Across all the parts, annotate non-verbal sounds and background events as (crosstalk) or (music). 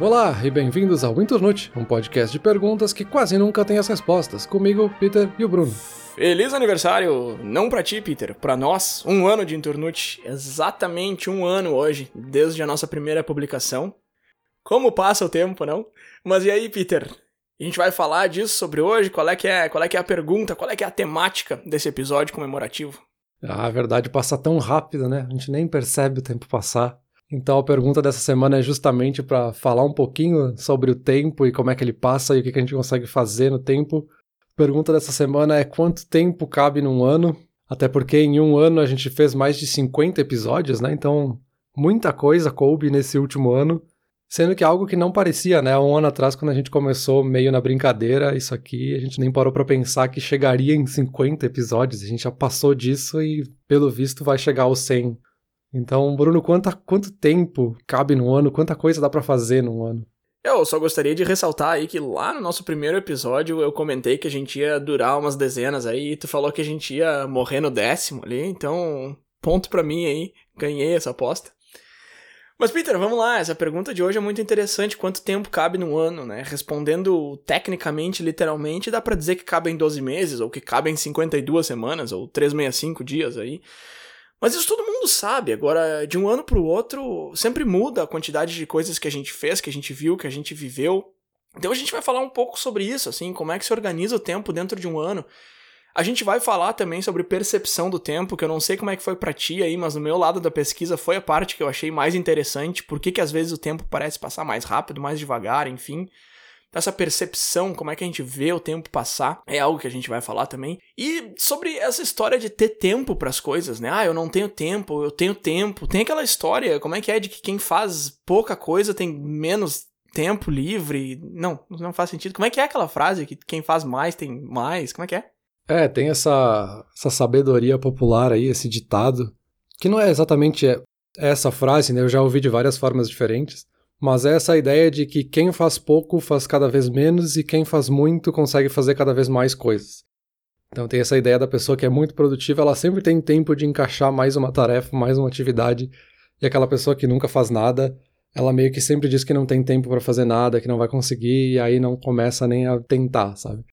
Olá e bem-vindos ao Internute, um podcast de perguntas que quase nunca tem as respostas. Comigo, Peter e o Bruno. Feliz aniversário! Não pra ti, Peter, pra nós. Um ano de Internute. Exatamente um ano hoje, desde a nossa primeira publicação. Como passa o tempo, não? Mas e aí, Peter? A gente vai falar disso sobre hoje? Qual é que é, qual é, que é a pergunta? Qual é que é a temática desse episódio comemorativo? Ah, a verdade passa tão rápido, né? A gente nem percebe o tempo passar. Então a pergunta dessa semana é justamente para falar um pouquinho sobre o tempo e como é que ele passa e o que, a gente consegue fazer no tempo. Pergunta dessa semana é quanto tempo cabe num ano? Até porque em um ano a gente fez mais de 50 episódios, né? Então muita coisa coube nesse último ano. Sendo que é algo que não parecia, né? Um ano atrás, quando a gente começou meio na brincadeira, isso aqui, a gente nem parou para pensar que chegaria em 50 episódios. A gente já passou disso e, pelo visto, vai chegar aos 100 então, Bruno, quanta, quanto tempo cabe num ano? Quanta coisa dá para fazer num ano? Eu só gostaria de ressaltar aí que lá no nosso primeiro episódio eu comentei que a gente ia durar umas dezenas aí, e tu falou que a gente ia morrer no décimo ali, então ponto para mim aí, ganhei essa aposta. Mas Peter, vamos lá, essa pergunta de hoje é muito interessante, quanto tempo cabe num ano, né? Respondendo tecnicamente, literalmente, dá para dizer que cabe em 12 meses, ou que cabe em 52 semanas, ou 365 dias aí. Mas isso todo mundo sabe. Agora, de um ano para o outro, sempre muda a quantidade de coisas que a gente fez, que a gente viu, que a gente viveu. Então a gente vai falar um pouco sobre isso, assim, como é que se organiza o tempo dentro de um ano. A gente vai falar também sobre percepção do tempo, que eu não sei como é que foi para ti aí, mas no meu lado da pesquisa foi a parte que eu achei mais interessante, por que, que às vezes o tempo parece passar mais rápido, mais devagar, enfim essa percepção, como é que a gente vê o tempo passar, é algo que a gente vai falar também. E sobre essa história de ter tempo para as coisas, né? Ah, eu não tenho tempo, eu tenho tempo. Tem aquela história, como é que é de que quem faz pouca coisa tem menos tempo livre? Não, não faz sentido. Como é que é aquela frase que quem faz mais tem mais? Como é que é? É, tem essa, essa sabedoria popular aí, esse ditado, que não é exatamente essa frase, né? Eu já ouvi de várias formas diferentes. Mas é essa ideia de que quem faz pouco faz cada vez menos e quem faz muito consegue fazer cada vez mais coisas. Então tem essa ideia da pessoa que é muito produtiva, ela sempre tem tempo de encaixar mais uma tarefa, mais uma atividade, e aquela pessoa que nunca faz nada, ela meio que sempre diz que não tem tempo para fazer nada, que não vai conseguir, e aí não começa nem a tentar, sabe?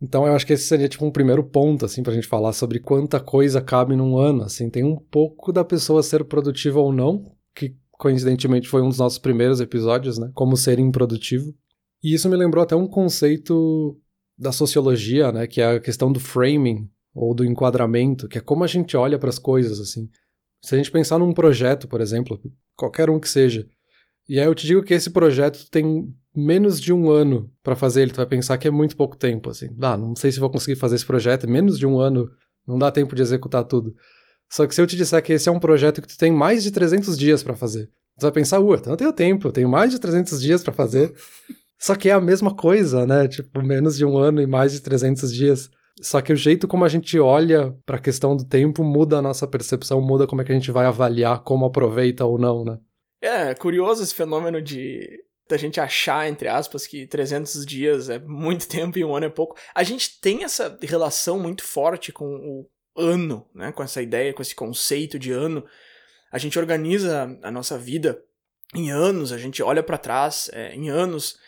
Então eu acho que esse seria tipo um primeiro ponto, assim, pra gente falar sobre quanta coisa cabe num ano, assim, tem um pouco da pessoa ser produtiva ou não, que coincidentemente foi um dos nossos primeiros episódios, né? Como ser improdutivo. E isso me lembrou até um conceito da sociologia, né? Que é a questão do framing, ou do enquadramento, que é como a gente olha para as coisas, assim. Se a gente pensar num projeto, por exemplo, qualquer um que seja, e aí eu te digo que esse projeto tem menos de um ano para fazer ele, tu vai pensar que é muito pouco tempo, assim. Ah, não sei se vou conseguir fazer esse projeto, menos de um ano, não dá tempo de executar tudo. Só que se eu te disser que esse é um projeto que tu tem mais de 300 dias para fazer, tu vai pensar, ué, então eu tenho tempo, eu tenho mais de 300 dias para fazer. (laughs) Só que é a mesma coisa, né? Tipo, menos de um ano e mais de 300 dias. Só que o jeito como a gente olha para a questão do tempo muda a nossa percepção, muda como é que a gente vai avaliar como aproveita ou não, né? É, curioso esse fenômeno de da gente achar, entre aspas, que 300 dias é muito tempo e um ano é pouco. A gente tem essa relação muito forte com o ano, né? Com essa ideia, com esse conceito de ano. A gente organiza a nossa vida em anos, a gente olha para trás é, em anos.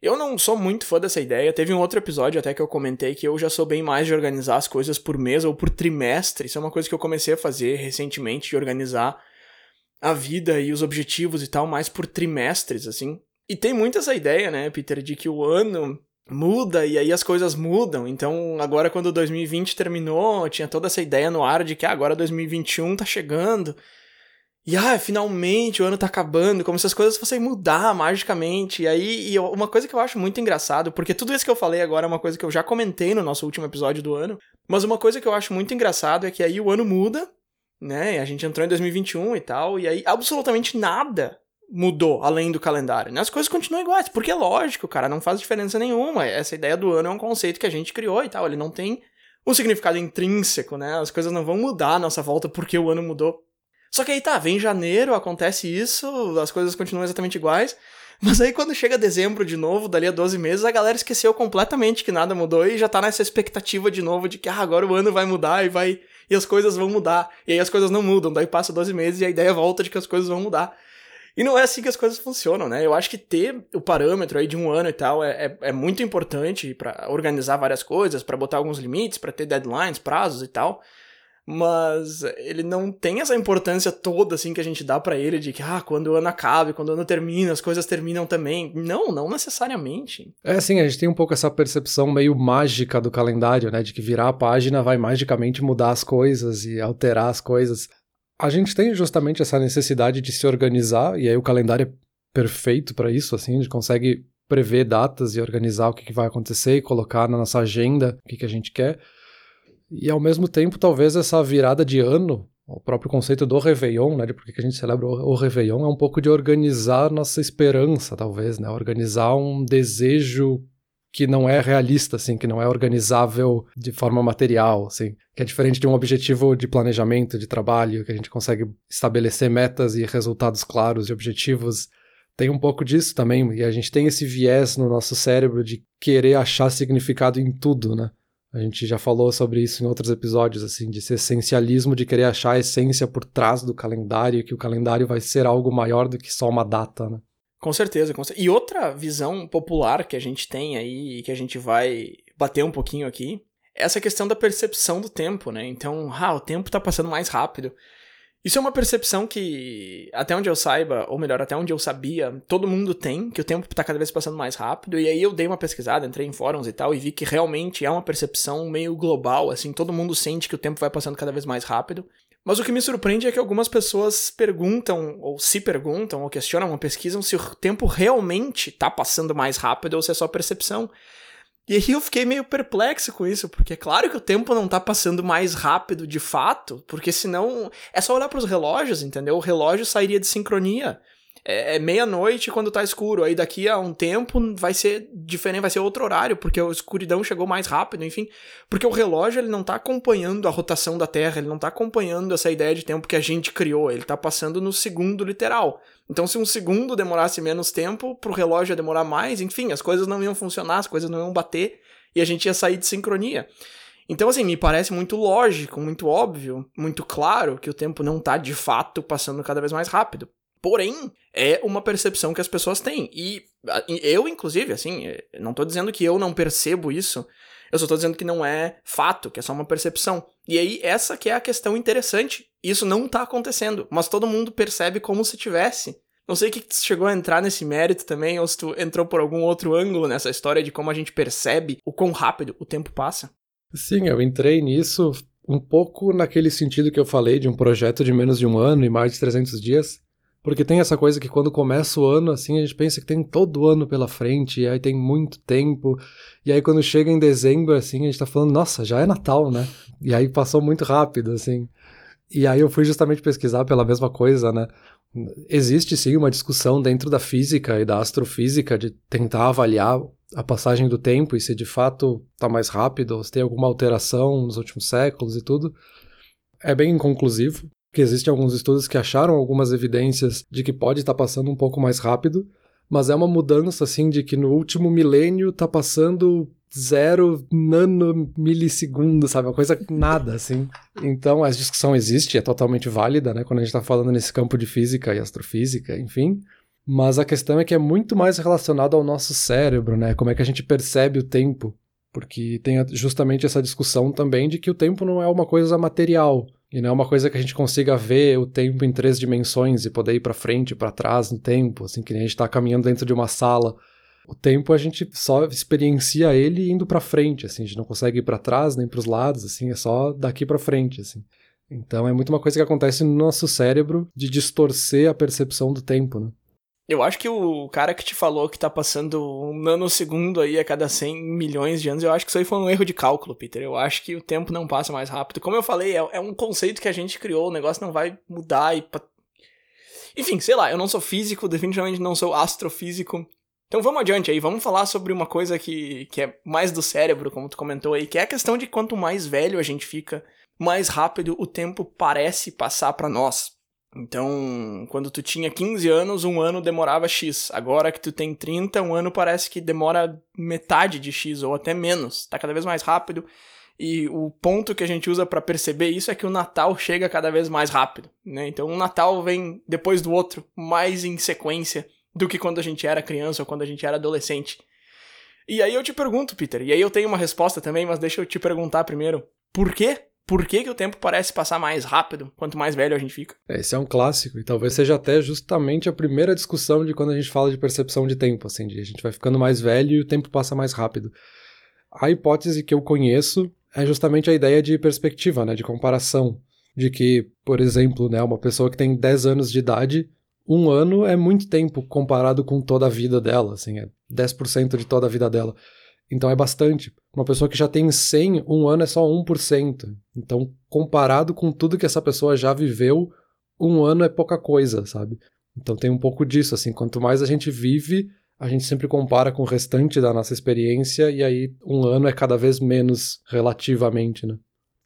Eu não sou muito fã dessa ideia. Teve um outro episódio até que eu comentei que eu já sou bem mais de organizar as coisas por mês ou por trimestre. Isso é uma coisa que eu comecei a fazer recentemente, de organizar a vida e os objetivos e tal mais por trimestres, assim. E tem muito essa ideia, né, Peter, de que o ano muda e aí as coisas mudam. Então, agora quando 2020 terminou, tinha toda essa ideia no ar de que ah, agora 2021 tá chegando. E ah, finalmente o ano tá acabando, como se as coisas fossem mudar magicamente. E aí, e uma coisa que eu acho muito engraçado, porque tudo isso que eu falei agora é uma coisa que eu já comentei no nosso último episódio do ano, mas uma coisa que eu acho muito engraçado é que aí o ano muda, né? A gente entrou em 2021 e tal, e aí absolutamente nada mudou além do calendário. Né? As coisas continuam iguais, porque é lógico, cara, não faz diferença nenhuma. Essa ideia do ano é um conceito que a gente criou e tal, ele não tem um significado intrínseco, né? As coisas não vão mudar à nossa volta porque o ano mudou. Só que aí tá, vem janeiro, acontece isso, as coisas continuam exatamente iguais. Mas aí quando chega dezembro de novo, dali a 12 meses, a galera esqueceu completamente que nada mudou e já tá nessa expectativa de novo de que ah, agora o ano vai mudar e vai e as coisas vão mudar. E aí as coisas não mudam, daí passa 12 meses e a ideia volta de que as coisas vão mudar. E não é assim que as coisas funcionam, né? Eu acho que ter o parâmetro aí de um ano e tal é, é, é muito importante para organizar várias coisas, para botar alguns limites, para ter deadlines, prazos e tal. Mas ele não tem essa importância toda assim que a gente dá para ele de que ah, quando o ano acaba, quando o ano termina, as coisas terminam também. Não, não necessariamente. É assim, a gente tem um pouco essa percepção meio mágica do calendário, né, de que virar a página vai magicamente mudar as coisas e alterar as coisas a gente tem justamente essa necessidade de se organizar, e aí o calendário é perfeito para isso, assim, a gente consegue prever datas e organizar o que, que vai acontecer e colocar na nossa agenda o que, que a gente quer. E ao mesmo tempo, talvez essa virada de ano, o próprio conceito do Réveillon, né, de por que a gente celebra o Réveillon, é um pouco de organizar nossa esperança, talvez, né, organizar um desejo que não é realista, assim, que não é organizável de forma material, assim, que é diferente de um objetivo de planejamento, de trabalho, que a gente consegue estabelecer metas e resultados claros e objetivos. Tem um pouco disso também, e a gente tem esse viés no nosso cérebro de querer achar significado em tudo, né? A gente já falou sobre isso em outros episódios, assim, de esse essencialismo de querer achar a essência por trás do calendário, que o calendário vai ser algo maior do que só uma data, né? Com certeza, com certeza. E outra visão popular que a gente tem aí, e que a gente vai bater um pouquinho aqui, é essa questão da percepção do tempo, né? Então, ah, o tempo tá passando mais rápido. Isso é uma percepção que, até onde eu saiba, ou melhor, até onde eu sabia, todo mundo tem, que o tempo tá cada vez passando mais rápido. E aí eu dei uma pesquisada, entrei em fóruns e tal, e vi que realmente é uma percepção meio global, assim, todo mundo sente que o tempo vai passando cada vez mais rápido. Mas o que me surpreende é que algumas pessoas perguntam, ou se perguntam, ou questionam, ou pesquisam se o tempo realmente está passando mais rápido ou se é só percepção. E aí eu fiquei meio perplexo com isso, porque é claro que o tempo não tá passando mais rápido de fato, porque senão é só olhar para os relógios, entendeu? O relógio sairia de sincronia é, é meia-noite quando tá escuro. Aí daqui a um tempo vai ser diferente, vai ser outro horário, porque a escuridão chegou mais rápido, enfim. Porque o relógio ele não tá acompanhando a rotação da Terra, ele não tá acompanhando essa ideia de tempo que a gente criou, ele tá passando no segundo literal. Então, se um segundo demorasse menos tempo, pro relógio ia demorar mais, enfim, as coisas não iam funcionar, as coisas não iam bater e a gente ia sair de sincronia. Então, assim, me parece muito lógico, muito óbvio, muito claro que o tempo não tá de fato passando cada vez mais rápido. Porém, é uma percepção que as pessoas têm. E eu, inclusive, assim, é, não tô dizendo que eu não percebo isso. Eu só tô dizendo que não é fato, que é só uma percepção. E aí, essa que é a questão interessante. Isso não tá acontecendo, mas todo mundo percebe como se tivesse. Não sei que tu chegou a entrar nesse mérito também, ou se tu entrou por algum outro ângulo nessa história de como a gente percebe o quão rápido o tempo passa. Sim, eu entrei nisso um pouco naquele sentido que eu falei de um projeto de menos de um ano e mais de 300 dias. Porque tem essa coisa que quando começa o ano, assim, a gente pensa que tem todo o ano pela frente, e aí tem muito tempo. E aí quando chega em dezembro, assim, a gente tá falando, nossa, já é Natal, né? E aí passou muito rápido, assim. E aí eu fui justamente pesquisar pela mesma coisa, né? Existe sim uma discussão dentro da física e da astrofísica de tentar avaliar a passagem do tempo e se de fato tá mais rápido, ou se tem alguma alteração nos últimos séculos e tudo. É bem inconclusivo, que existem alguns estudos que acharam algumas evidências de que pode estar tá passando um pouco mais rápido, mas é uma mudança assim de que no último milênio está passando zero nanomilissegundo, sabe? Uma coisa nada, assim. Então, a discussão existe, é totalmente válida, né? Quando a gente está falando nesse campo de física e astrofísica, enfim. Mas a questão é que é muito mais relacionado ao nosso cérebro, né? Como é que a gente percebe o tempo. Porque tem justamente essa discussão também de que o tempo não é uma coisa material. E não é uma coisa que a gente consiga ver o tempo em três dimensões e poder ir para frente, para trás no tempo, assim que a gente está caminhando dentro de uma sala. O tempo a gente só experiencia ele indo para frente, assim, a gente não consegue ir para trás nem para os lados, assim, é só daqui para frente, assim. Então é muito uma coisa que acontece no nosso cérebro de distorcer a percepção do tempo, né? Eu acho que o cara que te falou que tá passando um nanosegundo aí a cada 100 milhões de anos, eu acho que isso aí foi um erro de cálculo, Peter. Eu acho que o tempo não passa mais rápido. Como eu falei, é, é um conceito que a gente criou, o negócio não vai mudar e. Enfim, sei lá, eu não sou físico, definitivamente não sou astrofísico. Então vamos adiante aí, vamos falar sobre uma coisa que, que é mais do cérebro, como tu comentou aí, que é a questão de quanto mais velho a gente fica, mais rápido o tempo parece passar para nós. Então, quando tu tinha 15 anos, um ano demorava X. Agora que tu tem 30, um ano parece que demora metade de X ou até menos. Tá cada vez mais rápido. E o ponto que a gente usa para perceber isso é que o Natal chega cada vez mais rápido, né? Então um Natal vem depois do outro, mais em sequência do que quando a gente era criança ou quando a gente era adolescente. E aí eu te pergunto, Peter, e aí eu tenho uma resposta também, mas deixa eu te perguntar primeiro. Por quê? Por que, que o tempo parece passar mais rápido quanto mais velho a gente fica? É, esse é um clássico, e talvez seja até justamente a primeira discussão de quando a gente fala de percepção de tempo, assim, de a gente vai ficando mais velho e o tempo passa mais rápido. A hipótese que eu conheço é justamente a ideia de perspectiva, né, de comparação, de que, por exemplo, né, uma pessoa que tem 10 anos de idade, um ano é muito tempo comparado com toda a vida dela, assim, é 10% de toda a vida dela. Então é bastante. Uma pessoa que já tem 100, um ano é só 1%. Então, comparado com tudo que essa pessoa já viveu, um ano é pouca coisa, sabe? Então tem um pouco disso, assim, quanto mais a gente vive, a gente sempre compara com o restante da nossa experiência e aí um ano é cada vez menos relativamente, né?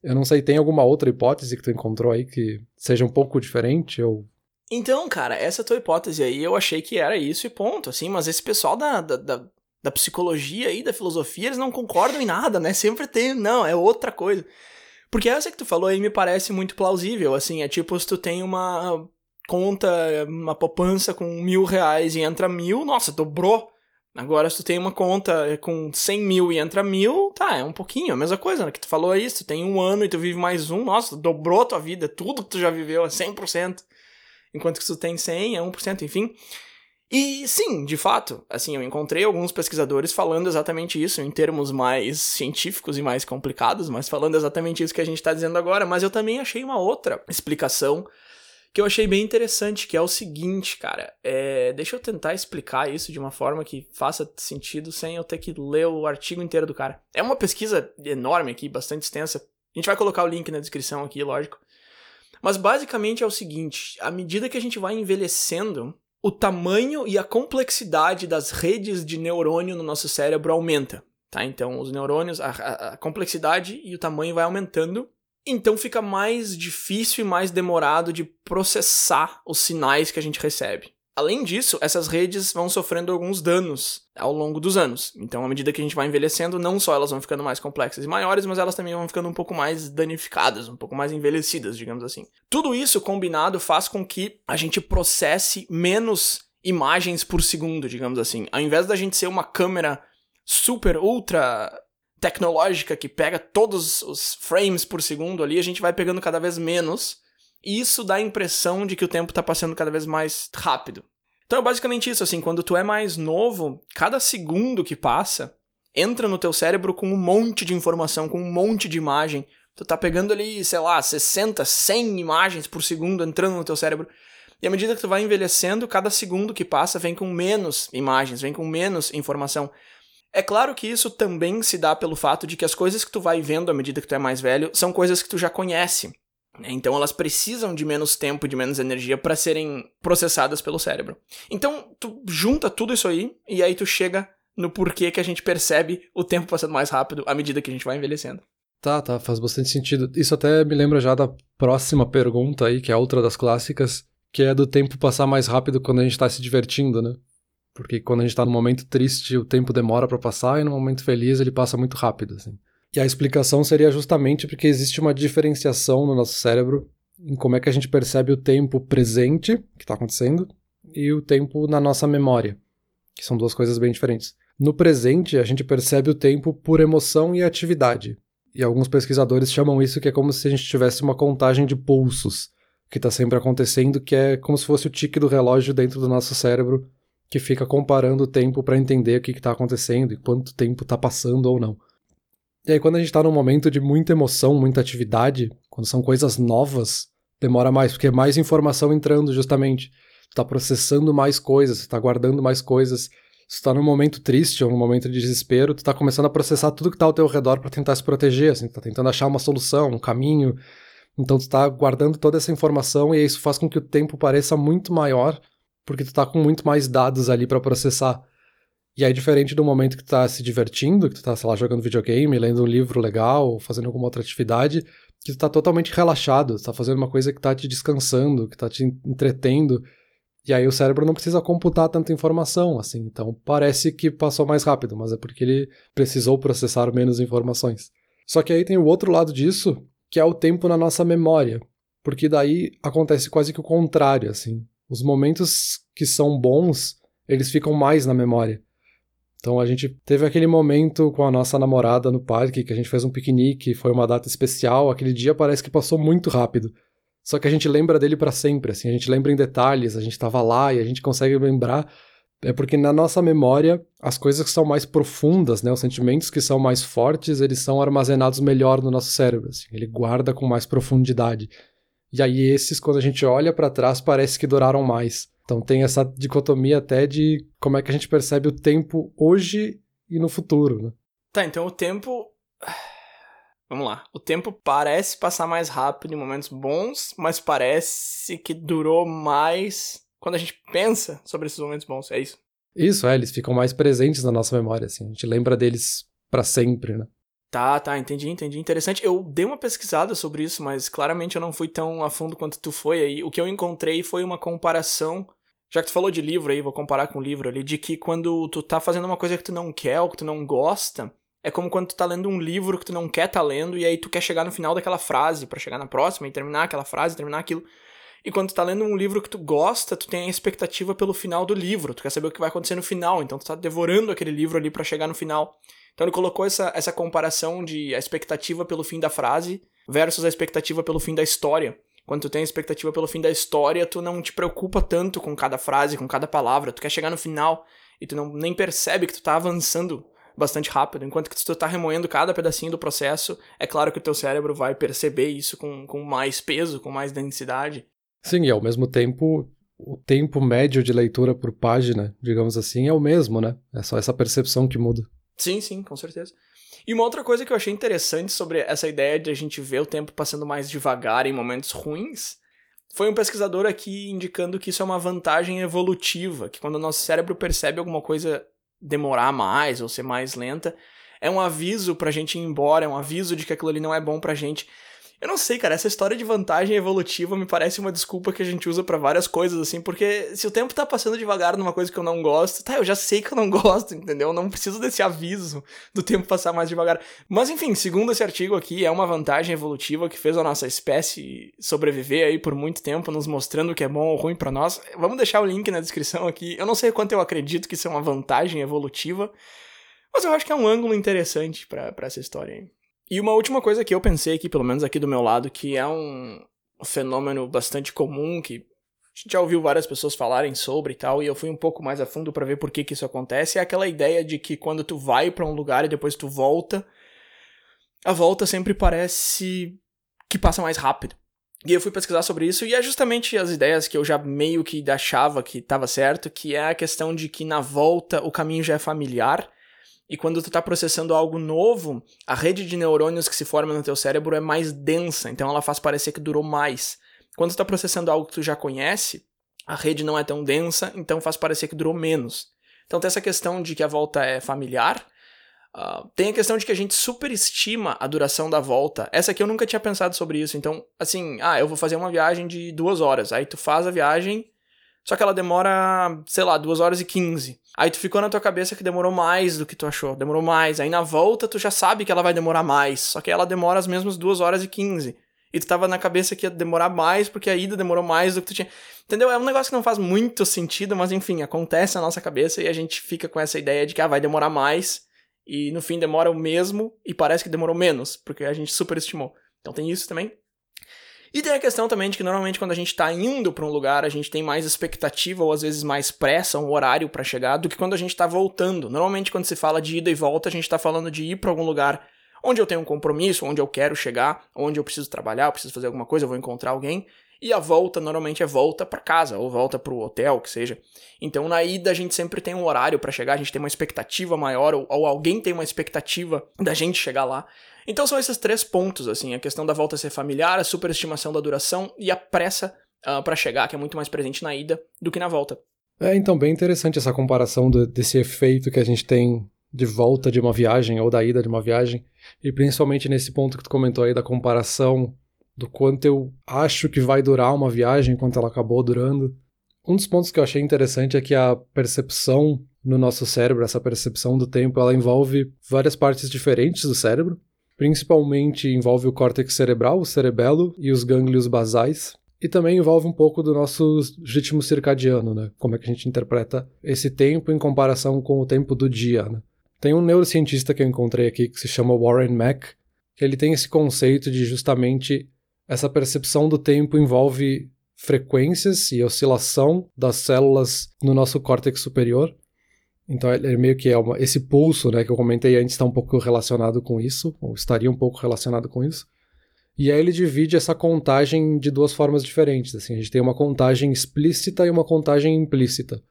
Eu não sei, tem alguma outra hipótese que tu encontrou aí que seja um pouco diferente ou então, cara, essa tua hipótese aí eu achei que era isso e ponto, assim, mas esse pessoal da, da, da, da psicologia e da filosofia, eles não concordam em nada, né? Sempre tem, não, é outra coisa. Porque essa que tu falou aí me parece muito plausível, assim, é tipo se tu tem uma conta, uma poupança com mil reais e entra mil, nossa, dobrou. Agora, se tu tem uma conta com 100 mil e entra mil, tá, é um pouquinho, a mesma coisa, né? Que tu falou isso, tu tem um ano e tu vive mais um, nossa, dobrou tua vida, tudo que tu já viveu é 100%. Enquanto que tu tem 100 é 1%, enfim. E sim, de fato, assim, eu encontrei alguns pesquisadores falando exatamente isso, em termos mais científicos e mais complicados, mas falando exatamente isso que a gente está dizendo agora, mas eu também achei uma outra explicação que eu achei bem interessante, que é o seguinte, cara, é... deixa eu tentar explicar isso de uma forma que faça sentido sem eu ter que ler o artigo inteiro do cara. É uma pesquisa enorme aqui, bastante extensa, a gente vai colocar o link na descrição aqui, lógico. Mas basicamente é o seguinte: à medida que a gente vai envelhecendo, o tamanho e a complexidade das redes de neurônio no nosso cérebro aumenta, tá? Então, os neurônios, a, a, complexidade e o tamanho vai aumentando, então fica mais difícil e mais demorado de processar os sinais que a gente recebe. Além disso, essas redes vão sofrendo alguns danos ao longo dos anos. Então, à medida que a gente vai envelhecendo, não só elas vão ficando mais complexas e maiores, mas elas também vão ficando um pouco mais danificadas, um pouco mais envelhecidas, digamos assim. Tudo isso combinado faz com que a gente processe menos imagens por segundo, digamos assim. Ao invés da gente ser uma câmera super ultra tecnológica que pega todos os frames por segundo ali, a gente vai pegando cada vez menos e isso dá a impressão de que o tempo tá passando cada vez mais rápido. Então é basicamente isso, assim, quando tu é mais novo, cada segundo que passa entra no teu cérebro com um monte de informação, com um monte de imagem. Tu tá pegando ali, sei lá, 60, 100 imagens por segundo entrando no teu cérebro. E à medida que tu vai envelhecendo, cada segundo que passa vem com menos imagens, vem com menos informação. É claro que isso também se dá pelo fato de que as coisas que tu vai vendo à medida que tu é mais velho são coisas que tu já conhece. Né? Então elas precisam de menos tempo, de menos energia para serem processadas pelo cérebro. Então tu junta tudo isso aí e aí tu chega no porquê que a gente percebe o tempo passando mais rápido à medida que a gente vai envelhecendo. Tá, tá, faz bastante sentido. Isso até me lembra já da próxima pergunta aí, que é outra das clássicas, que é do tempo passar mais rápido quando a gente tá se divertindo, né? Porque quando a gente tá num momento triste, o tempo demora para passar, e no momento feliz ele passa muito rápido, assim. E a explicação seria justamente porque existe uma diferenciação no nosso cérebro em como é que a gente percebe o tempo presente que está acontecendo e o tempo na nossa memória, que são duas coisas bem diferentes. No presente, a gente percebe o tempo por emoção e atividade. E alguns pesquisadores chamam isso que é como se a gente tivesse uma contagem de pulsos, que está sempre acontecendo, que é como se fosse o tique do relógio dentro do nosso cérebro, que fica comparando o tempo para entender o que está acontecendo e quanto tempo está passando ou não. E aí, quando a gente tá num momento de muita emoção, muita atividade, quando são coisas novas, demora mais, porque é mais informação entrando, justamente. Tu tá processando mais coisas, tu tá guardando mais coisas. Se tu tá num momento triste ou num momento de desespero, tu tá começando a processar tudo que tá ao teu redor para tentar se proteger, assim, tu tá tentando achar uma solução, um caminho. Então tu tá guardando toda essa informação e isso faz com que o tempo pareça muito maior, porque tu tá com muito mais dados ali para processar. E aí, diferente do momento que tu tá se divertindo, que tu tá, sei lá, jogando videogame, lendo um livro legal, fazendo alguma outra atividade, que tu tá totalmente relaxado, tu tá fazendo uma coisa que tá te descansando, que tá te entretendo. E aí o cérebro não precisa computar tanta informação, assim. Então parece que passou mais rápido, mas é porque ele precisou processar menos informações. Só que aí tem o outro lado disso, que é o tempo na nossa memória, porque daí acontece quase que o contrário, assim. Os momentos que são bons, eles ficam mais na memória. Então a gente teve aquele momento com a nossa namorada no parque, que a gente fez um piquenique, foi uma data especial, aquele dia parece que passou muito rápido. Só que a gente lembra dele para sempre, assim, a gente lembra em detalhes, a gente tava lá e a gente consegue lembrar é porque na nossa memória, as coisas que são mais profundas, né, os sentimentos que são mais fortes, eles são armazenados melhor no nosso cérebro, assim, ele guarda com mais profundidade. E aí esses, quando a gente olha para trás, parece que duraram mais. Então tem essa dicotomia até de como é que a gente percebe o tempo hoje e no futuro, né? Tá, então o tempo (sighs) Vamos lá. O tempo parece passar mais rápido em momentos bons, mas parece que durou mais quando a gente pensa sobre esses momentos bons. É isso? Isso, é. Eles ficam mais presentes na nossa memória, assim. A gente lembra deles para sempre, né? Tá, tá, entendi, entendi. Interessante. Eu dei uma pesquisada sobre isso, mas claramente eu não fui tão a fundo quanto tu foi aí. O que eu encontrei foi uma comparação. Já que tu falou de livro aí, vou comparar com o livro ali, de que quando tu tá fazendo uma coisa que tu não quer ou que tu não gosta, é como quando tu tá lendo um livro que tu não quer tá lendo e aí tu quer chegar no final daquela frase para chegar na próxima e terminar aquela frase, terminar aquilo. E quando tu tá lendo um livro que tu gosta, tu tem a expectativa pelo final do livro, tu quer saber o que vai acontecer no final, então tu tá devorando aquele livro ali para chegar no final. Então ele colocou essa, essa comparação de a expectativa pelo fim da frase versus a expectativa pelo fim da história. Quando tu tem a expectativa pelo fim da história, tu não te preocupa tanto com cada frase, com cada palavra, tu quer chegar no final e tu não nem percebe que tu tá avançando bastante rápido. Enquanto que tu tá remoendo cada pedacinho do processo, é claro que o teu cérebro vai perceber isso com, com mais peso, com mais densidade. Sim, e ao mesmo tempo, o tempo médio de leitura por página, digamos assim, é o mesmo, né? É só essa percepção que muda. Sim, sim, com certeza. E uma outra coisa que eu achei interessante sobre essa ideia de a gente ver o tempo passando mais devagar em momentos ruins foi um pesquisador aqui indicando que isso é uma vantagem evolutiva, que quando o nosso cérebro percebe alguma coisa demorar mais ou ser mais lenta, é um aviso pra gente ir embora, é um aviso de que aquilo ali não é bom pra gente. Eu não sei, cara, essa história de vantagem evolutiva me parece uma desculpa que a gente usa para várias coisas, assim, porque se o tempo tá passando devagar numa coisa que eu não gosto, tá, eu já sei que eu não (laughs) gosto, entendeu? Eu não preciso desse aviso do tempo passar mais devagar. Mas enfim, segundo esse artigo aqui, é uma vantagem evolutiva que fez a nossa espécie sobreviver aí por muito tempo, nos mostrando o que é bom ou ruim para nós. Vamos deixar o link na descrição aqui. Eu não sei quanto eu acredito que isso é uma vantagem evolutiva, mas eu acho que é um ângulo interessante para essa história aí. E uma última coisa que eu pensei aqui, pelo menos aqui do meu lado, que é um fenômeno bastante comum, que a gente já ouviu várias pessoas falarem sobre e tal, e eu fui um pouco mais a fundo para ver por que, que isso acontece, é aquela ideia de que quando tu vai para um lugar e depois tu volta, a volta sempre parece que passa mais rápido. E eu fui pesquisar sobre isso, e é justamente as ideias que eu já meio que achava que estava certo, que é a questão de que na volta o caminho já é familiar, e quando tu está processando algo novo, a rede de neurônios que se forma no teu cérebro é mais densa, então ela faz parecer que durou mais. Quando tu está processando algo que tu já conhece, a rede não é tão densa, então faz parecer que durou menos. Então tem essa questão de que a volta é familiar, uh, tem a questão de que a gente superestima a duração da volta. Essa aqui eu nunca tinha pensado sobre isso. Então, assim, ah, eu vou fazer uma viagem de duas horas. Aí tu faz a viagem só que ela demora, sei lá, 2 horas e 15. Aí tu ficou na tua cabeça que demorou mais do que tu achou, demorou mais. Aí na volta tu já sabe que ela vai demorar mais, só que ela demora as mesmas 2 horas e 15. E tu tava na cabeça que ia demorar mais porque a ida demorou mais do que tu tinha. Entendeu? É um negócio que não faz muito sentido, mas enfim, acontece na nossa cabeça e a gente fica com essa ideia de que ah, vai demorar mais e no fim demora o mesmo e parece que demorou menos, porque a gente superestimou. Então tem isso também. E tem a questão também de que normalmente quando a gente está indo para um lugar, a gente tem mais expectativa ou às vezes mais pressa, um horário para chegar, do que quando a gente está voltando. Normalmente quando se fala de ida e volta, a gente está falando de ir para algum lugar onde eu tenho um compromisso, onde eu quero chegar, onde eu preciso trabalhar, eu preciso fazer alguma coisa, eu vou encontrar alguém. E a volta normalmente é volta para casa ou volta para o hotel, que seja. Então na ida a gente sempre tem um horário para chegar, a gente tem uma expectativa maior ou, ou alguém tem uma expectativa da gente chegar lá. Então são esses três pontos, assim, a questão da volta ser familiar, a superestimação da duração e a pressa uh, ah, para chegar, que é muito mais presente na ida do que na volta. É, então, bem interessante essa comparação do, desse efeito que a gente tem de volta de uma viagem ou da ida de uma viagem, e principalmente nesse ponto que tu comentou aí da comparação do quanto eu acho que vai durar uma viagem, quanto ela acabou durando. Um dos pontos que eu achei interessante é que a percepção no nosso cérebro, essa percepção do tempo, ela envolve várias partes diferentes do cérebro. Principalmente envolve o córtex cerebral, o cerebelo e os gânglios basais, e também envolve um pouco do nosso ritmo circadiano, né? Como é que a gente interpreta esse tempo em comparação com o tempo do dia, né? Tem um neurocientista que eu encontrei aqui que se chama Warren Mack, que ele tem esse conceito de justamente essa percepção do tempo envolve frequências e oscilação das células no nosso córtex superior. Então ele meio que é uma, esse pulso, né, que eu comentei antes, está um pouco relacionado com isso, ou estaria um pouco relacionado com isso. E aí ele divide essa contagem de duas formas diferentes. Assim, a gente tem uma contagem explícita e uma contagem implícita.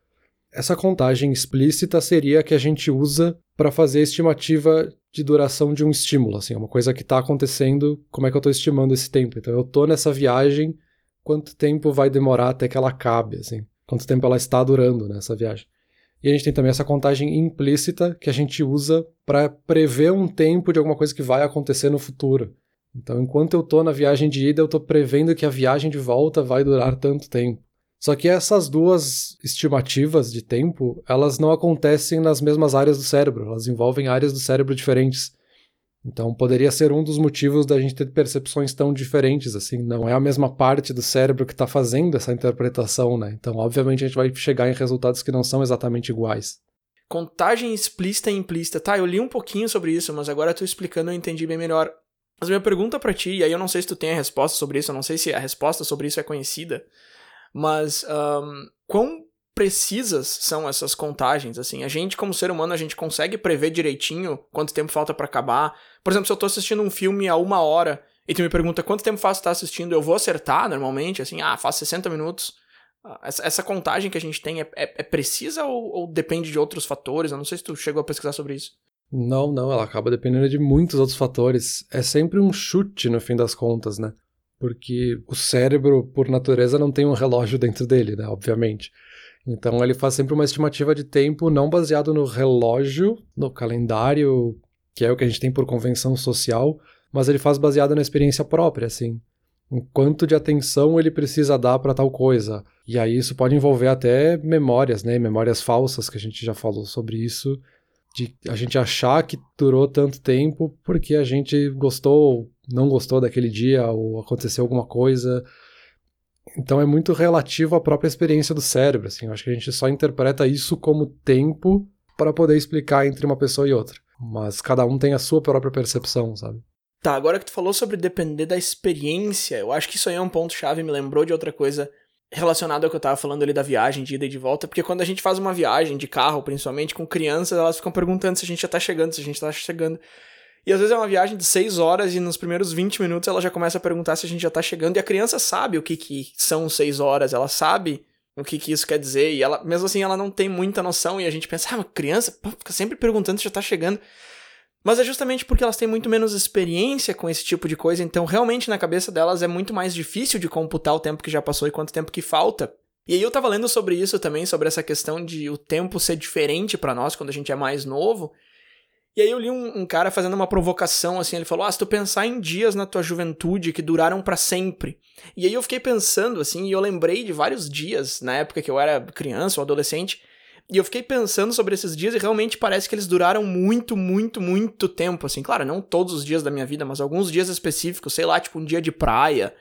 Essa contagem explícita seria a que a gente usa para fazer a estimativa de duração de um estímulo, assim, uma coisa que está acontecendo, como é que eu estou estimando esse tempo? Então eu estou nessa viagem, quanto tempo vai demorar até que ela acabe, assim, quanto tempo ela está durando nessa viagem. E a gente tem também essa contagem implícita que a gente usa para prever um tempo de alguma coisa que vai acontecer no futuro. Então, enquanto eu estou na viagem de ida, eu estou prevendo que a viagem de volta vai durar tanto tempo. Só que essas duas estimativas de tempo, elas não acontecem nas mesmas áreas do cérebro, elas envolvem áreas do cérebro diferentes. Então, poderia ser um dos motivos da gente ter percepções tão diferentes, assim, não é a mesma parte do cérebro que está fazendo essa interpretação, né? Então, obviamente, a gente vai chegar em resultados que não são exatamente iguais. Contagem explícita e implícita. Tá, eu li um pouquinho sobre isso, mas agora tu explicando eu entendi bem melhor. Mas minha pergunta para ti, e aí eu não sei se tu tem a resposta sobre isso, eu não sei se a resposta sobre isso é conhecida, mas um, quão precisas são essas contagens, assim, a gente como ser humano, a gente consegue prever direitinho quanto tempo falta para acabar, por exemplo, se eu tô assistindo um filme a uma hora, e tu me pergunta quanto tempo faz estar tá assistindo, eu vou acertar normalmente, assim, ah, faz 60 minutos, ah, essa, essa contagem que a gente tem é, é, é precisa ou, ou depende de outros fatores? Eu não sei se tu chegou a pesquisar sobre isso. Não, não, ela acaba dependendo de muitos outros fatores. É sempre um chute no fim das contas, né? Porque o cérebro, por natureza, não tem um relógio dentro dele, né? Obviamente. Então ele faz sempre uma estimativa de tempo não baseado no relógio, no calendário, que é o que a gente tem por convenção social, mas ele faz baseado na experiência própria, assim. O quanto de atenção ele precisa dar para tal coisa. E aí isso pode envolver até memórias, né? Memórias falsas, que a gente já falou sobre isso de a gente achar que durou tanto tempo porque a gente gostou, não gostou daquele dia ou aconteceu alguma coisa. Então é muito relativo à própria experiência do cérebro, assim. Eu acho que a gente só interpreta isso como tempo para poder explicar entre uma pessoa e outra. Mas cada um tem a sua própria percepção, sabe? Tá, agora que tu falou sobre depender da experiência, eu acho que isso aí é um ponto chave, me lembrou de outra coisa relacionado ao que eu tava falando ali da viagem de ida e de volta, porque quando a gente faz uma viagem de carro, principalmente com crianças, elas ficam perguntando se a gente já tá chegando, se a gente tá chegando. E às vezes é uma viagem de 6 horas e nos primeiros 20 minutos ela já começa a perguntar se a gente já tá chegando e a criança sabe o que que são 6 horas, ela sabe o que que isso quer dizer e ela, mesmo assim, ela não tem muita noção e a gente pensa, ah, uma criança pô, fica sempre perguntando se já tá chegando. Mas é justamente porque elas têm muito menos experiência com esse tipo de coisa, então realmente na cabeça delas é muito mais difícil de computar o tempo que já passou e quanto tempo que falta. E aí eu tava lendo sobre isso também, sobre essa questão de o tempo ser diferente para nós quando a gente é mais novo. E aí eu li um, um, cara fazendo uma provocação assim, ele falou: "Ah, se tu pensar em dias na tua juventude que duraram para sempre". E aí eu fiquei pensando assim, e eu lembrei de vários dias na época que eu era criança ou adolescente, e eu fiquei pensando sobre esses dias e realmente parece que eles duraram muito, muito, muito tempo, assim. Claro, não todos os dias da minha vida, mas alguns dias específicos, sei lá, tipo um dia de praia.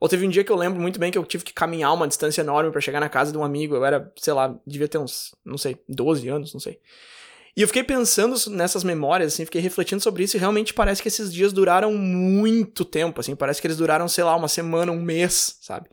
Ou teve um dia que eu lembro muito bem que eu tive que caminhar uma distância enorme para chegar na casa de um amigo. Eu era, sei lá, devia ter uns, não sei, 12 anos, não sei. E eu fiquei pensando nessas memórias, assim, fiquei refletindo sobre isso e realmente parece que esses dias duraram muito tempo, assim, parece que eles duraram, sei lá, uma semana, um mês, sabe?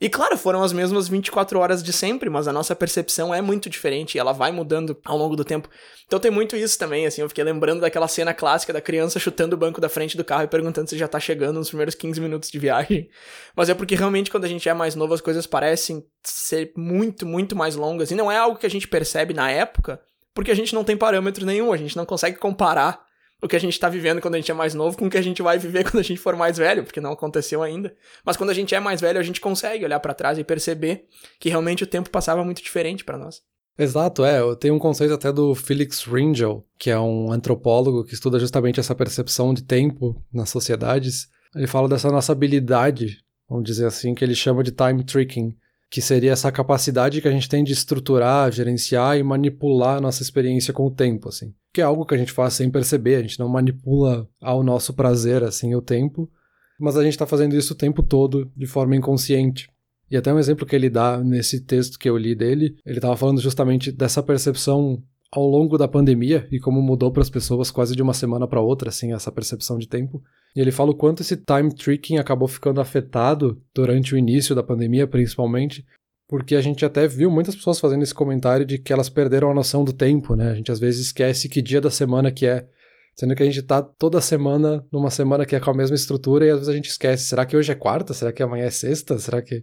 E claro, foram as mesmas 24 horas de sempre, mas a nossa percepção é muito diferente e ela vai mudando ao longo do tempo. Então tem muito isso também, assim, eu fiquei lembrando daquela cena clássica da criança chutando o banco da frente do carro e perguntando se já tá chegando nos primeiros 15 minutos de viagem. (laughs) Mas é porque realmente quando a gente é mais novo as coisas parecem ser muito, muito mais longas e não é algo que a gente percebe na época, porque a gente não tem parâmetro nenhum, a gente não consegue comparar o que a gente tá vivendo quando a gente é mais novo com o que a gente vai viver (laughs) quando a gente for mais velho, porque não aconteceu ainda. Mas quando a gente é mais velho, a gente consegue olhar para trás e perceber que realmente o tempo passava muito diferente para nós. Exato, é. Eu tenho um conceito até do Felix Ringel, que é um antropólogo que estuda justamente essa percepção de tempo nas sociedades. Ele fala dessa nossa habilidade, vamos dizer assim, que ele chama de time tricking, que seria essa capacidade que a gente tem de estruturar, gerenciar e manipular a nossa experiência com o tempo, assim. que é algo que a gente faz sem perceber, a gente não manipula ao nosso prazer assim o tempo, mas a gente está fazendo isso o tempo todo de forma inconsciente. E até um exemplo que ele dá nesse texto que eu li dele, ele estava falando justamente dessa percepção ao longo da pandemia e como mudou para as pessoas quase de uma semana para outra, assim, essa percepção de tempo. E ele fala o quanto esse time tricking acabou ficando afetado durante o início da pandemia, principalmente, porque a gente até viu muitas pessoas fazendo esse comentário de que elas perderam a noção do tempo, né? A gente às vezes esquece que dia da semana que é, sendo que a gente tá toda semana numa semana que é com a mesma estrutura e às vezes a gente esquece, será que hoje é quarta? Será que amanhã é sexta? Será que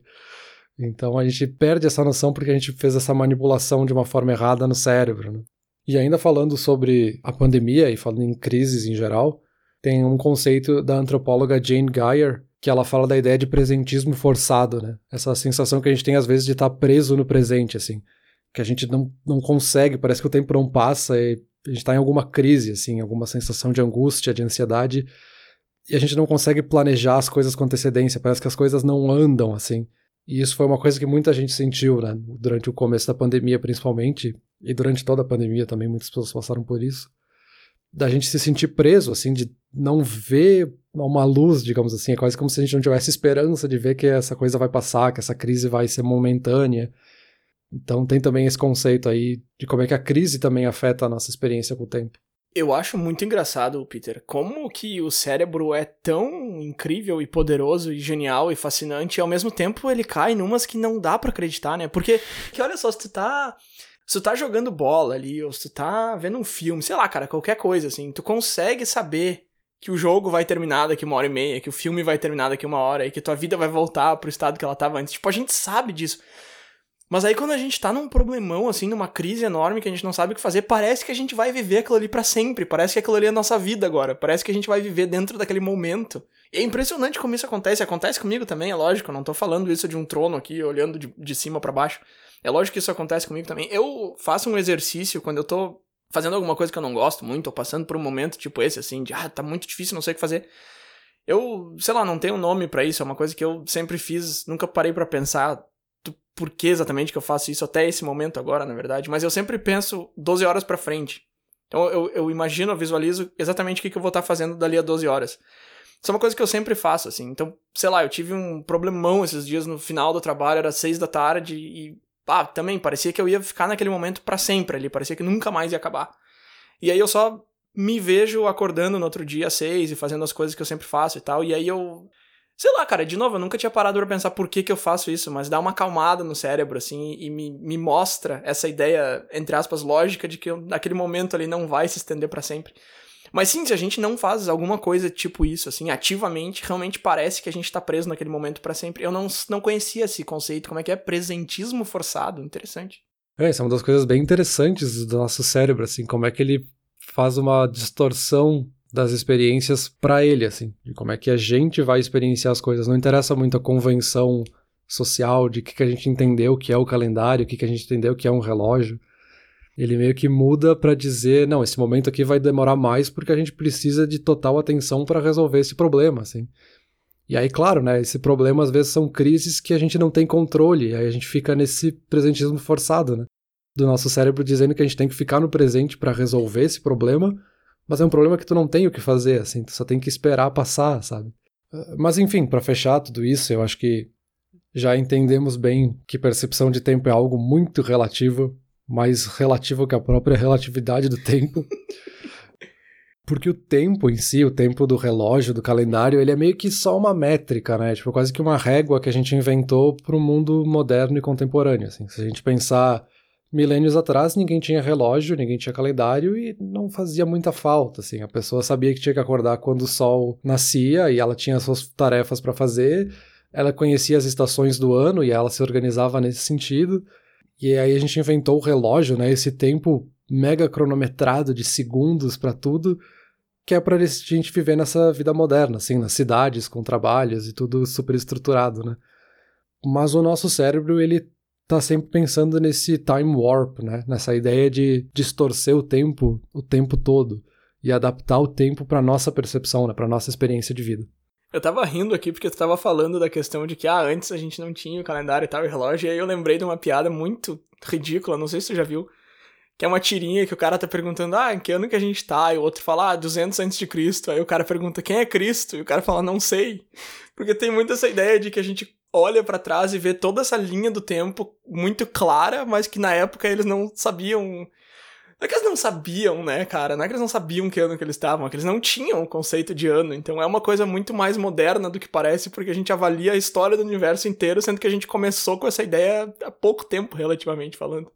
então a gente perde essa noção porque a gente fez essa manipulação de uma forma errada no cérebro. Né? E ainda falando sobre a pandemia e falando em crises em geral, tem um conceito da antropóloga Jane Geyer que ela fala da ideia de presentismo forçado, né? Essa sensação que a gente tem às vezes de estar preso no presente, assim, que a gente não, não consegue, parece que o tempo não passa e a gente está em alguma crise, assim, alguma sensação de angústia, de ansiedade, e a gente não consegue planejar as coisas com antecedência, parece que as coisas não andam, assim. E isso foi uma coisa que muita gente sentiu, né? Durante o começo da pandemia, principalmente, e durante toda a pandemia também, muitas pessoas passaram por isso. Da gente se sentir preso, assim, de não ver uma luz, digamos assim. É quase como se a gente não tivesse esperança de ver que essa coisa vai passar, que essa crise vai ser momentânea. Então tem também esse conceito aí de como é que a crise também afeta a nossa experiência com o tempo. Eu acho muito engraçado, Peter, como que o cérebro é tão incrível e poderoso e genial e fascinante e ao mesmo tempo ele cai numas que não dá para acreditar, né? Porque, que olha só, se tu tá se tu tá jogando bola ali, ou se tu tá vendo um filme, sei lá, cara, qualquer coisa, assim, tu consegue saber que o jogo vai terminar daqui uma hora e meia, que o filme vai terminar daqui uma hora e que tua vida vai voltar pro estado que ela tava antes. Tipo, a gente sabe disso. Mas aí quando a gente tá num problemão, assim, numa crise enorme que a gente não sabe o que fazer, parece que a gente vai viver aquilo ali para sempre. Parece que aquilo ali é a nossa vida agora. Parece que a gente vai viver dentro daquele momento. E é impressionante como isso acontece. Acontece comigo também, é lógico. Eu não tô falando isso de um trono aqui, olhando de, de cima para baixo. É lógico que isso acontece comigo também. Eu faço um exercício quando eu tô fazendo alguma coisa que eu não gosto muito, ou passando por um momento tipo esse, assim, de ah, tá muito difícil, não sei o que fazer. Eu, sei lá, não tenho nome para isso, é uma coisa que eu sempre fiz, nunca parei para pensar por que exatamente que eu faço isso até esse momento agora, na verdade, mas eu sempre penso 12 horas para frente. Então eu, eu imagino, eu visualizo exatamente o que, que eu vou estar tá fazendo dali a 12 horas. Isso é uma coisa que eu sempre faço, assim. Então, sei lá, eu tive um problemão esses dias no final do trabalho, era 6 da tarde e, ah, também parecia que eu ia ficar naquele momento para sempre ali, parecia que nunca mais ia acabar. E aí eu só me vejo acordando no outro dia às 6 e fazendo as coisas que eu sempre faço e tal, e aí eu Sei lá, cara, de novo, eu nunca tinha parado pra pensar por que, que eu faço isso, mas dá uma acalmada no cérebro, assim, e me, me mostra essa ideia, entre aspas, lógica de que eu, naquele momento ali não vai se estender para sempre. Mas sim, se a gente não faz alguma coisa tipo isso, assim, ativamente, realmente parece que a gente tá preso naquele momento para sempre. Eu não, não conhecia esse conceito, como é que é? Presentismo forçado, interessante. É, isso é uma das coisas bem interessantes do nosso cérebro, assim, como é que ele faz uma distorção das experiências para ele, assim, de como é que a gente vai experienciar as coisas. Não interessa muito a convenção social de que, que a gente entendeu que é o calendário, que, que a gente entendeu que é um relógio. Ele meio que muda para dizer, não, esse momento aqui vai demorar mais porque a gente precisa de total atenção para resolver esse problema, assim. E aí, claro, né, esse problema às vezes são crises que a gente não tem controle, aí a gente fica nesse presentismo forçado, né? Do nosso cérebro dizendo que a gente tem que ficar no presente para resolver esse problema, mas é um problema que tu não tem o que fazer, assim, tu só tem que esperar passar, sabe? Mas enfim, para fechar tudo isso, eu acho que já entendemos bem que percepção de tempo é algo muito relativo, mais relativo que a própria relatividade do tempo. (laughs) Porque o tempo em si, o tempo do relógio, do calendário, ele é meio que só uma métrica, né? Tipo, quase que uma régua que a gente inventou para o mundo moderno e contemporâneo, assim. Se a gente pensar milênios atrás ninguém tinha relógio, ninguém tinha calendário e não fazia muita falta, assim. A pessoa sabia que tinha que acordar quando o sol nascia e ela tinha suas tarefas para fazer. Ela conhecia as estações do ano e ela se organizava nesse sentido. E aí a gente inventou o relógio, né? Esse tempo mega cronometrado de segundos para tudo, que é para a gente viver nessa vida moderna, assim, nas cidades com trabalhos e tudo super estruturado, né? Mas o nosso cérebro ele tá sempre pensando nesse time warp, né? Nessa ideia de distorcer o tempo o tempo todo e adaptar o tempo para nossa percepção, né? Para nossa experiência de vida. Eu tava rindo aqui porque tu tava falando da questão de que ah, antes a gente não tinha o calendário e tal e relógio, e aí eu lembrei de uma piada muito ridícula, não sei se tu já viu, que é uma tirinha que o cara tá perguntando, ah, em que ano que a gente tá? E o outro fala, ah, 200 antes de Cristo. Aí o cara pergunta, quem é Cristo? E o cara fala, não sei. Porque tem muito essa ideia de que a gente olha para trás e vê toda essa linha do tempo muito clara, mas que na época eles não sabiam. Não é que eles não sabiam, né, cara? Não é que eles não sabiam que ano que eles estavam, é que eles não tinham o conceito de ano. Então é uma coisa muito mais moderna do que parece, porque a gente avalia a história do universo inteiro, sendo que a gente começou com essa ideia há pouco tempo, relativamente falando.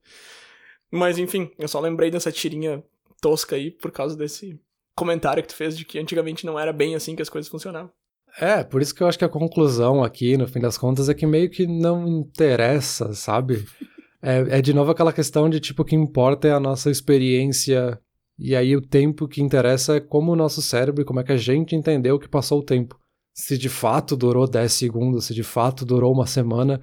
Mas enfim, eu só lembrei dessa tirinha tosca aí por causa desse comentário que tu fez de que antigamente não era bem assim que as coisas funcionavam. É, por isso que eu acho que a conclusão aqui, no fim das contas, é que meio que não interessa, sabe? (laughs) É, é de novo aquela questão de tipo, o que importa é a nossa experiência, e aí o tempo que interessa é como o nosso cérebro e como é que a gente entendeu que passou o tempo. Se de fato durou 10 segundos, se de fato durou uma semana,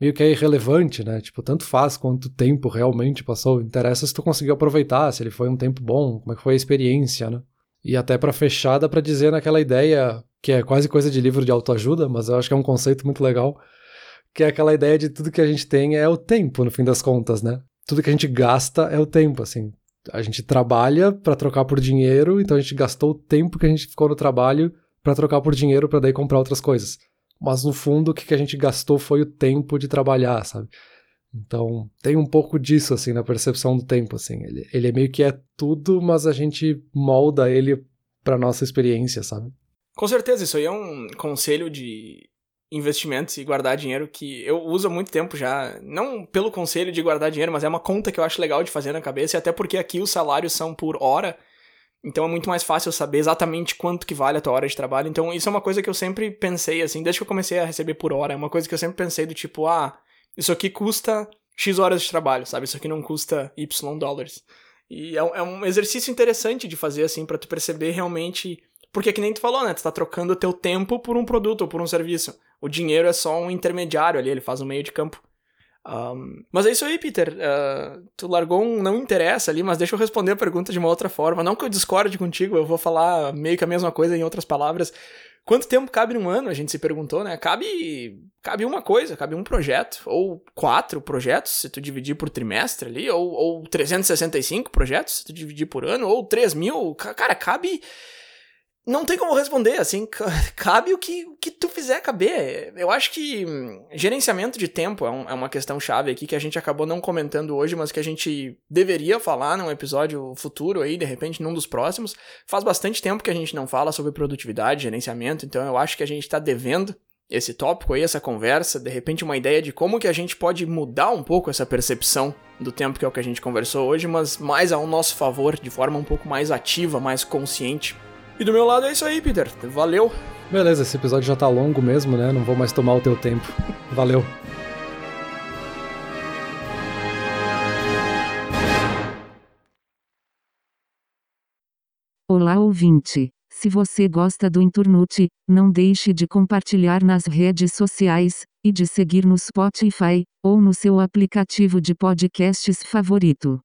meio que é irrelevante, né? Tipo, tanto faz quanto tempo realmente passou. Interessa se tu conseguiu aproveitar, se ele foi um tempo bom, como é que foi a experiência, né? E até para fechar, dá pra dizer naquela ideia que é quase coisa de livro de autoajuda, mas eu acho que é um conceito muito legal, que é aquela ideia de tudo que a gente tem é o tempo, no fim das contas, né? Tudo que a gente gasta é o tempo, assim. A gente trabalha para trocar por dinheiro, então a gente gastou o tempo que a gente ficou no trabalho para trocar por dinheiro para daí comprar outras coisas mas no fundo o que, a gente gastou foi o tempo de trabalhar, sabe? Então, tem um pouco disso, assim, na percepção do tempo, assim. Ele, ele é meio que é tudo, mas a gente molda ele pra nossa experiência, sabe? Com certeza, isso aí é um conselho de investimentos e guardar dinheiro que eu uso há muito tempo já. Não pelo conselho de guardar dinheiro, mas é uma conta que eu acho legal de fazer na cabeça, e até porque aqui os salários são por hora, então é muito mais fácil saber exatamente quanto que vale a tua hora de trabalho. Então isso é uma coisa que eu sempre pensei, assim, desde que eu comecei a receber por hora, é uma coisa que eu sempre pensei do tipo, ah, isso aqui custa X horas de trabalho, sabe? Isso aqui não custa Y dólares. E é, é um exercício interessante de fazer, assim, para tu perceber realmente. Porque que nem tu falou, né? Tu tá trocando o teu tempo por um produto ou por um serviço. O dinheiro é só um intermediário ali, ele faz um meio de campo. Um, mas é isso aí, Peter. Uh, tu largou um não interessa ali, mas deixa eu responder a pergunta de uma outra forma. Não que eu discorde contigo, eu vou falar meio que a mesma coisa em outras palavras. Quanto tempo cabe num ano? A gente se perguntou, né? Cabe, cabe uma coisa, cabe um projeto, ou quatro projetos, se tu dividir por trimestre ali, ou, ou 365 projetos, se tu dividir por ano, ou 3 mil. Cara, cabe não tem como responder, assim, (laughs) cabe o que, o que tu fizer caber. Eu acho que hum, gerenciamento de tempo é, um, é, uma questão chave aqui que a gente acabou não comentando hoje, mas que a gente deveria falar num episódio futuro aí, de repente num dos próximos. Faz bastante tempo que a gente não fala sobre produtividade, gerenciamento, então eu acho que a gente está devendo esse tópico aí, essa conversa, de repente uma ideia de como que a gente pode mudar um pouco essa percepção do tempo que é o que a gente conversou hoje, mas mais ao nosso favor, de forma um pouco mais ativa, mais consciente e do meu lado é isso aí, Peter. Valeu. Beleza, esse episódio já tá longo mesmo, né? Não vou mais tomar o teu tempo. Valeu. Olá, ouvinte. Se você gosta do Inturnute, não deixe de compartilhar nas redes sociais e de seguir no Spotify ou no seu aplicativo de podcasts favorito.